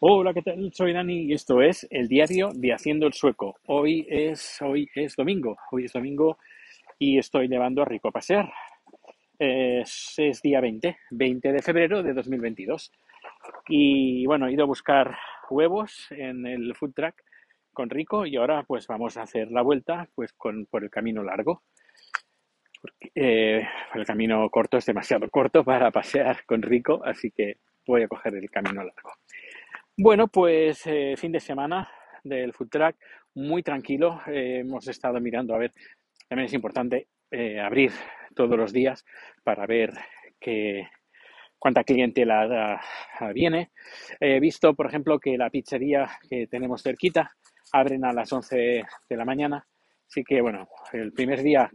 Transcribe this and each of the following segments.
Hola, ¿qué tal? Soy Dani y esto es el diario de Haciendo el Sueco. Hoy es, hoy es domingo, hoy es domingo y estoy llevando a Rico a pasear. Es, día 20, 20 de febrero de 2022. Y bueno, he ido a buscar huevos en el food truck con Rico y ahora pues vamos a hacer la vuelta pues con, por el camino largo. Porque, eh, el camino corto es demasiado corto para pasear con Rico, así que voy a coger el camino largo. Bueno, pues eh, fin de semana del food truck, muy tranquilo. Eh, hemos estado mirando, a ver, también es importante eh, abrir todos los días para ver que, cuánta clientela uh, viene. He visto, por ejemplo, que la pizzería que tenemos cerquita abren a las 11 de la mañana. Así que, bueno, el primer día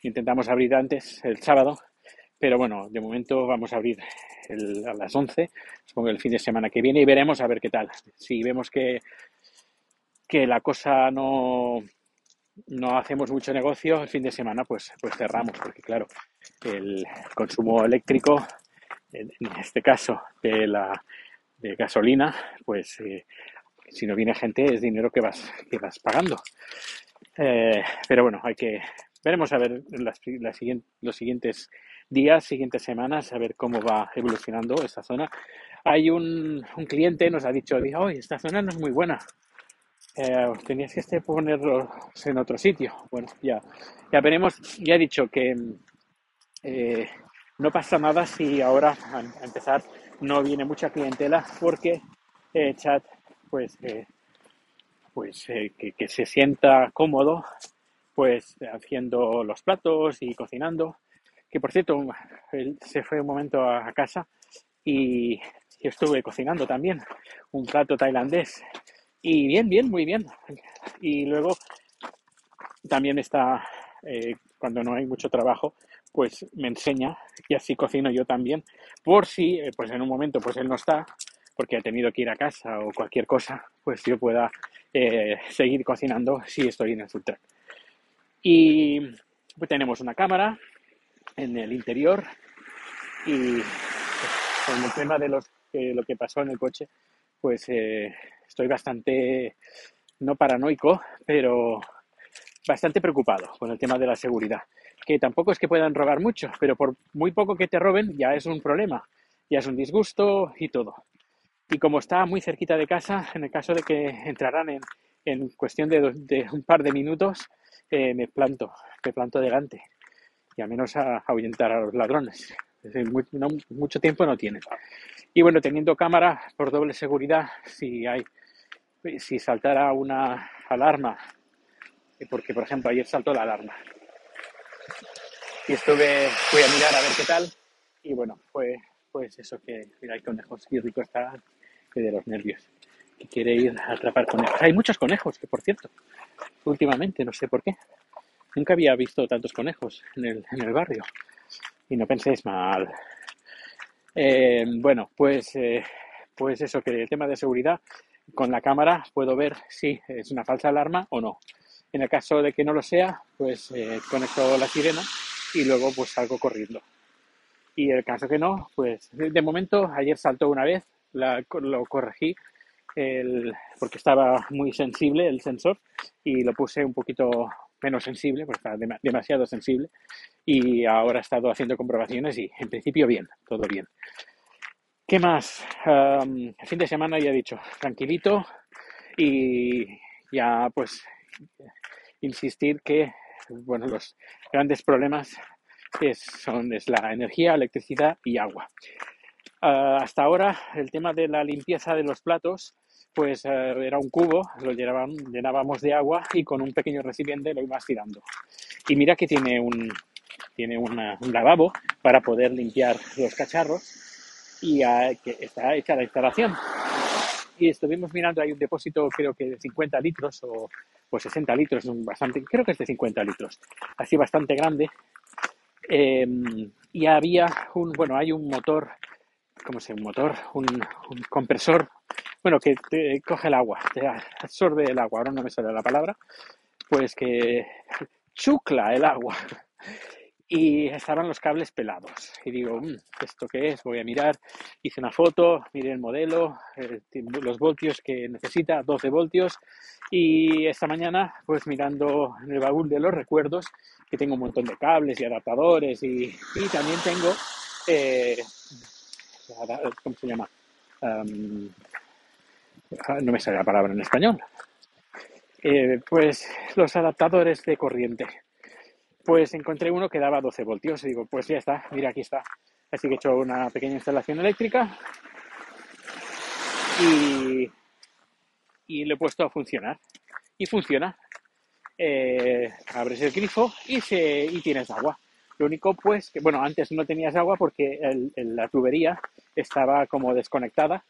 intentamos abrir antes, el sábado, pero bueno, de momento vamos a abrir el, a las 11, supongo el fin de semana que viene, y veremos a ver qué tal. Si vemos que, que la cosa no, no hacemos mucho negocio el fin de semana, pues, pues cerramos, porque claro, el consumo eléctrico, en este caso de la de gasolina, pues eh, si no viene gente es dinero que vas, que vas pagando. Eh, pero bueno, hay que, veremos a ver las, las los siguientes días, siguientes semanas, a ver cómo va evolucionando esta zona. Hay un, un cliente nos ha dicho, hoy esta zona no es muy buena. Eh, tenías que este ponerlos en otro sitio. Bueno, ya, ya veremos. Ya he dicho que eh, no pasa nada si ahora a, empezar no viene mucha clientela porque eh, chat pues eh, pues eh, que, se sienta cómodo pues haciendo los platos y cocinando que por cierto él se fue un momento a, casa y estuve cocinando también un plato tailandés y bien, bien, muy bien. Y luego también está, eh, cuando no hay mucho trabajo, pues me enseña y así cocino yo también. Por si, eh, pues en un momento, pues él no está, porque ha tenido que ir a casa o cualquier cosa, pues yo pueda eh, seguir cocinando si estoy en el food truck. Y pues tenemos una cámara en el interior y pues, con el tema de los, eh, lo que pasó en el coche, pues eh, estoy bastante, no paranoico, pero bastante preocupado con el tema de la seguridad. Que tampoco es que puedan robar mucho, pero por muy poco que te roben ya es un problema, ya es un disgusto y todo. Y como está muy cerquita de casa, en el caso de que entraran en, en cuestión de, de, un par de minutos, eh, me planto, me planto delante y al menos a, ahuyentar a los ladrones. Muy, no, mucho tiempo no tienen. Y bueno, teniendo cámara por doble seguridad, si hay, si saltara una alarma, porque por ejemplo ayer saltó la alarma y estuve, fui a mirar a ver qué tal y bueno, fue pues eso que mira, hay conejos y rico está de los nervios que quiere ir a atrapar conejos. Hay muchos conejos, que por cierto, últimamente, no sé por qué, nunca había visto tantos conejos en el, en el barrio y no penséis mal. Eh, bueno, pues, eh, pues eso, que el tema de seguridad, con la cámara puedo ver si es una falsa alarma o no. En el caso de que no lo sea, pues eh, conecto la sirena y luego pues salgo corriendo. Y el caso que no, pues de momento ayer saltó una vez, la, lo corregí el, porque estaba muy sensible el sensor y lo puse un poquito menos sensible, porque estaba dem demasiado sensible, y ahora he estado haciendo comprobaciones y en principio bien, todo bien. ¿Qué más? Fin de semana ya he dicho, tranquilito y ya pues insistir que bueno, los grandes problemas es, son es la energía, electricidad y agua. Uh, hasta ahora el tema de la limpieza de los platos pues uh, era un cubo, lo llenábamos de agua y con un pequeño recipiente lo ibas tirando. Y mira que tiene un, tiene un lavabo para poder limpiar los cacharros y que está hecha la instalación. Y estuvimos mirando, hay un depósito creo que de 50 litros o, o 60 litros, bastante, creo que es de 50 litros, así bastante grande. Eh, y había un, bueno, hay un motor, ¿cómo se? Un motor, un compresor bueno, que te coge el agua, te absorbe el agua, ahora no me sale la palabra, pues que chucla el agua. y estaban los cables pelados. Y digo, mm, ¿esto qué es? Voy a mirar, hice una foto, miré el modelo, los voltios que necesita, 12 voltios. Y esta mañana, pues mirando en el baúl de los recuerdos, que tengo un montón de cables y adaptadores y, también tengo, eh, ¿cómo se llama? No me sale la palabra en español. Eh, pues los adaptadores de corriente pues encontré uno que daba 12 voltios y digo, pues ya está, mira, aquí está. Así que he hecho una pequeña instalación eléctrica y, y lo he puesto a funcionar. Y funciona. Eh, abres el grifo y, se, y tienes agua. Lo único, pues, que bueno, antes no tenías agua porque la tubería estaba como desconectada.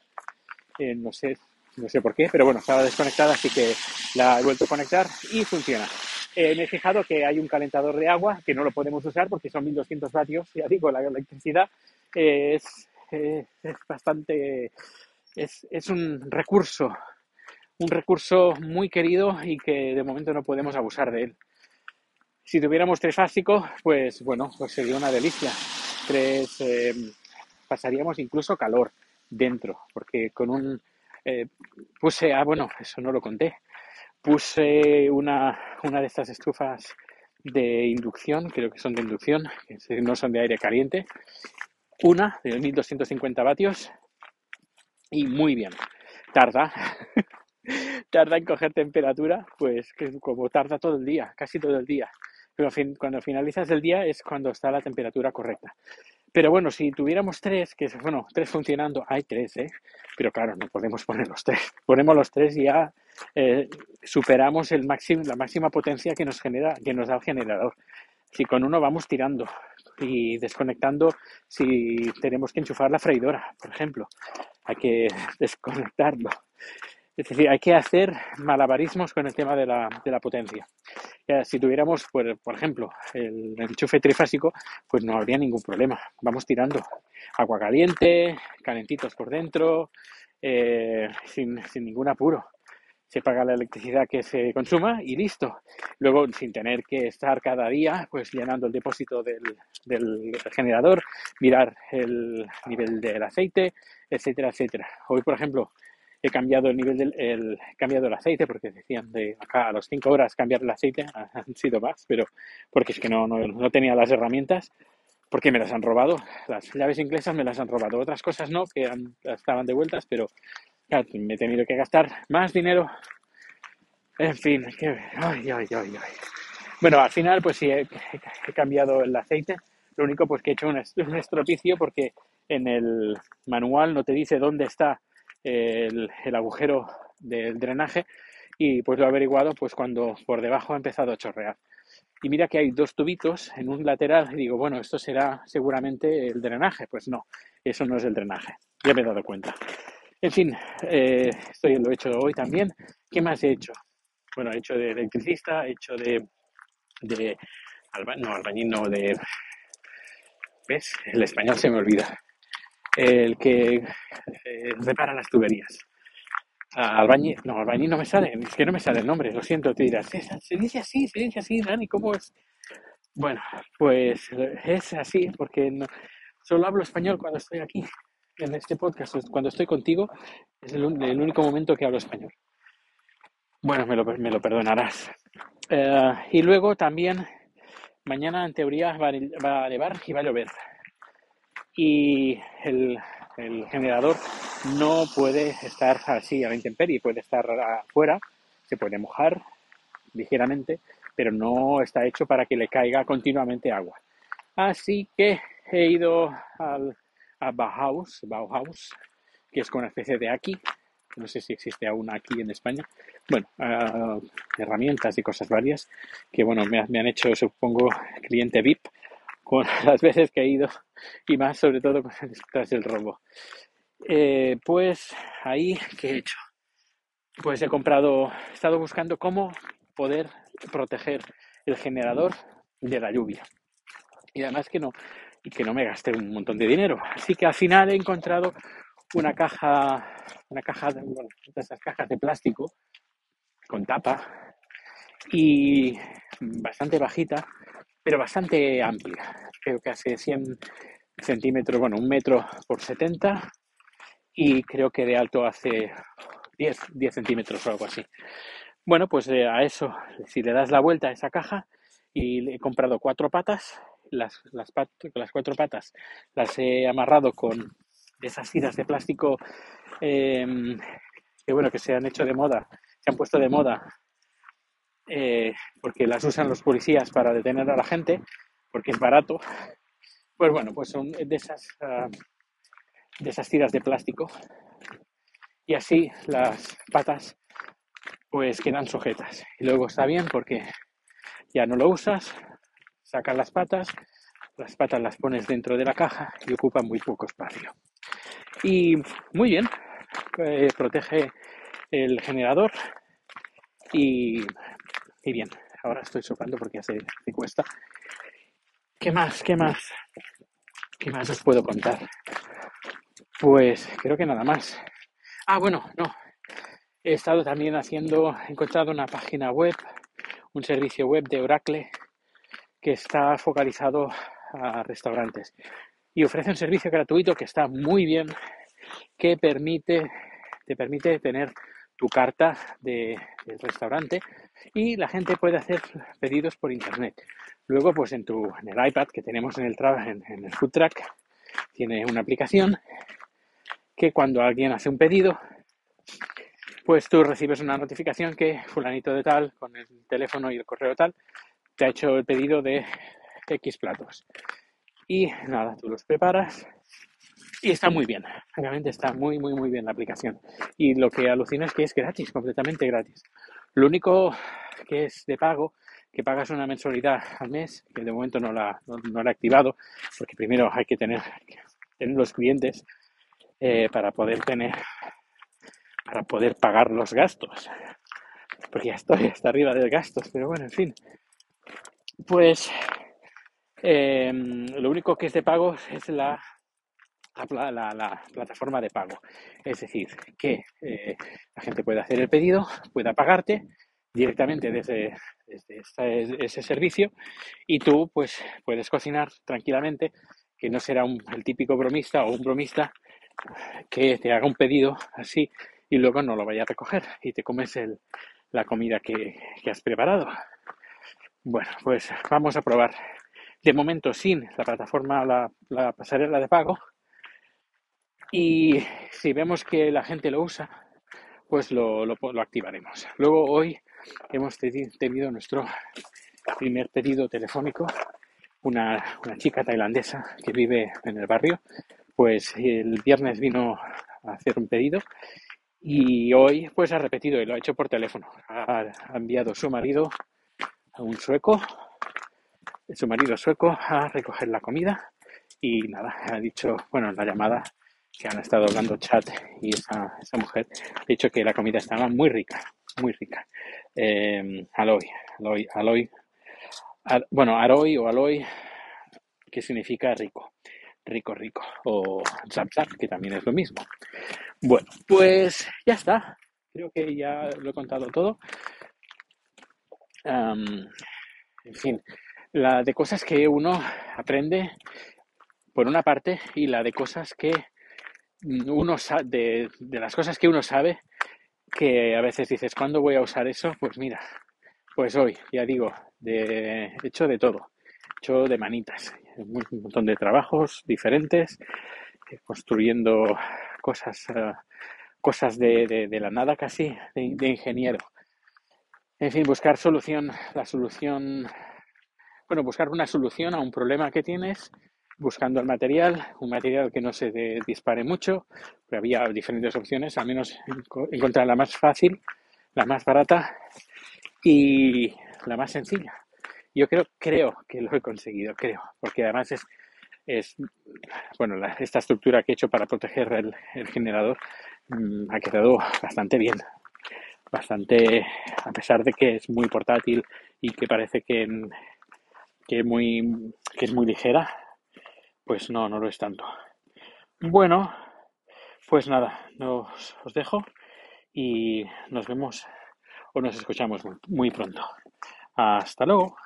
Eh, no sé, no sé por qué, pero bueno, estaba desconectada, así que la he vuelto a conectar y funciona. Eh, me he fijado que hay un calentador de agua que no lo podemos usar porque son 1200 vatios. Ya digo, la electricidad es, es, bastante. Es, es un recurso, un recurso muy querido y que de momento no podemos abusar de él. Si tuviéramos trifásico, pues bueno, pues sería una delicia. Tres, eh, pasaríamos incluso calor dentro, porque con un eh, puse, ah, bueno, eso no lo conté, puse una, una de estas estufas de inducción, creo que son de inducción, que no son de aire caliente, una de 1250 vatios y muy bien. Tarda, tarda en coger temperatura, pues como tarda todo el día, casi todo el día. Pero cuando finalizas el día es cuando está la temperatura correcta. Pero bueno, si tuviéramos tres, que bueno, tres funcionando, hay tres, ¿eh? Pero claro, no podemos poner los tres. Ponemos los tres y ya eh, superamos el máximo, la máxima potencia que nos genera, que nos da el generador. Si con uno vamos tirando y desconectando, si tenemos que enchufar la freidora, por ejemplo, hay que desconectarlo. Es decir, hay que hacer malabarismos con el tema de la, de la potencia. si tuviéramos, por, por ejemplo, el, enchufe trifásico, pues no habría ningún problema. Vamos tirando agua caliente, calentitos por dentro, eh, sin, sin ningún apuro se paga la electricidad que se consuma y listo. Luego, sin tener que estar cada día pues llenando el depósito del, del, generador, mirar el nivel del aceite, etcétera, etcétera. Hoy, por ejemplo, he cambiado el nivel del el, cambiado el aceite porque decían de acá a las 5 horas cambiar el aceite han sido más pero porque es que no, no, no, tenía las herramientas porque me las han robado. Las llaves inglesas me las han robado. Otras cosas no que estaban de vueltas pero me he tenido que gastar más dinero. En fin que, ay, ay, ay. bueno al final pues sí he, he, cambiado el aceite. Lo único pues que he hecho un, un estropicio porque en el manual no te dice dónde está el, agujero del drenaje y pues lo he averiguado pues cuando por debajo ha empezado a chorrear. Y mira que hay dos tubitos en un lateral y digo, bueno, esto será seguramente el drenaje. Pues no, eso no es el drenaje. Ya me he dado cuenta. En fin, eh, esto lo he hecho hoy también. ¿Qué más he hecho? Bueno, he hecho de electricista, he hecho de, de no, albañil de... ¿Ves? El español se me olvida el que eh, repara las tuberías. Albañil, no, albañil no me sale, es que no me sale el nombre, lo siento, te dirás, se dice así, se dice así, Dani, ¿cómo es? Bueno, pues es así, porque no, solo hablo español cuando estoy aquí, en este podcast, cuando estoy contigo, es el, único momento que hablo español. Bueno, me lo, me lo perdonarás. Eh, y luego también, mañana en teoría va, va a y va a llover y el, el generador no puede estar así a la intemperie, puede estar afuera, se puede mojar ligeramente, pero no está hecho para que le caiga continuamente agua. Así que he ido al, a Bauhaus, Bauhaus, que es con una especie de aquí, no sé si existe aún aquí en España, bueno, herramientas y cosas varias, que bueno, me, me han hecho, supongo, cliente VIP con las veces que he ido y más sobre todo tras el robo. Eh, pues ahí, ¿qué he hecho? Pues he comprado, he estado buscando cómo poder proteger el generador de la lluvia. Y además que no, que no me gaste un montón de dinero. Así que al final he encontrado una caja, una caja de, bueno, de esas cajas de plástico con tapa y bastante bajita pero bastante amplia. Creo que hace 100 centímetros, bueno, un metro por 70 y creo que de alto hace 10, 10 centímetros o algo así. Bueno, pues eh, a eso, si le das la vuelta a esa caja y he comprado cuatro patas, las, las, las cuatro patas las he amarrado con esas tiras de plástico em, que bueno, que se han hecho de moda, se han puesto de moda eh, porque las usan los policías para detener a la gente, porque es barato. Pues bueno, pues son de esas, ah, de esas tiras de plástico. Y así las patas pues quedan sujetas. Y luego está bien porque ya no lo usas, sacas las patas, las patas las pones dentro de la caja y ocupan muy poco espacio. Y muy bien, eh, protege el generador y, bien, ahora estoy soplando porque hace se cuesta. ¿Qué más? ¿Qué más? ¿Qué más os puedo contar? Pues creo que nada más. Ah, bueno, no. He estado también haciendo, he encontrado una página web, un servicio web de Oracle que está focalizado a restaurantes y ofrece un servicio gratuito que está muy bien, que permite, te permite tener tu carta de, del restaurante y la gente puede hacer pedidos por internet. Luego, pues en tu en el iPad que tenemos en el en, en el food track, tiene una aplicación que cuando alguien hace un pedido, pues tú recibes una notificación que fulanito de tal, con el teléfono y el correo tal, te ha hecho el pedido de X platos. Y nada, tú los preparas y está muy bien. Realmente está muy, muy, muy bien la aplicación. Y lo que alucina es que es gratis, completamente gratis. Lo único que es de pago, que pagas una mensualidad al mes, que de momento no la, no, la he activado, porque primero hay que tener, tener los clientes eh, para poder tener, para poder pagar los gastos. Porque ya estoy hasta arriba de gastos, pero bueno, en fin. Pues Em, lo único que es de pago es la, la, plataforma de pago. Es decir, que eh, la gente puede hacer el pedido, pueda pagarte directamente desde, ese servicio y tú pues puedes cocinar tranquilamente, que no será el típico bromista o un bromista que te haga un pedido así y luego no lo vaya a recoger y te comes la comida que, que has preparado. Bueno, pues vamos a probar de momento sin la plataforma, la, pasarela de pago. Y si vemos que la gente lo usa, pues lo, activaremos. Luego hoy hemos tenido nuestro primer pedido telefónico. Una, chica tailandesa que vive en el barrio, pues el viernes vino a hacer un pedido y hoy pues ha repetido y lo ha hecho por teléfono. Ha, ha enviado su marido a un sueco su marido sueco a recoger la comida y nada, ha dicho, bueno, en la llamada que han estado hablando chat y esa, esa mujer ha dicho que la comida estaba muy rica, muy rica. Eh, aloy, aloy, aloy, bueno, aroy o aloy, que significa rico, rico, rico, o zap, que también es lo mismo. Bueno, pues ya está, creo que ya lo he contado todo. en fin, la de cosas que uno aprende por una parte y la de cosas que uno de, de, las cosas que uno sabe que a veces dices, ¿cuándo voy a usar eso? Pues mira, pues hoy, ya digo, de hecho de todo, hecho de manitas, un montón de trabajos diferentes, eh, construyendo cosas, eh, cosas de, de, la nada casi, de, de ingeniero. En fin, buscar solución, la solución bueno, buscar una solución a un problema que tienes buscando el material, un material que no se dispare mucho, pero había diferentes opciones, al menos encontrar la más fácil, la más barata y la más sencilla. Yo creo, creo que lo he conseguido, creo, porque además es, es bueno, esta estructura que he hecho para proteger el, generador mm, ha quedado bastante bien, bastante, a pesar de que es muy portátil y que parece que que, muy, que es muy ligera, pues no, no lo es tanto. Bueno, pues nada, nos, os dejo y nos vemos o nos escuchamos muy pronto. Hasta luego.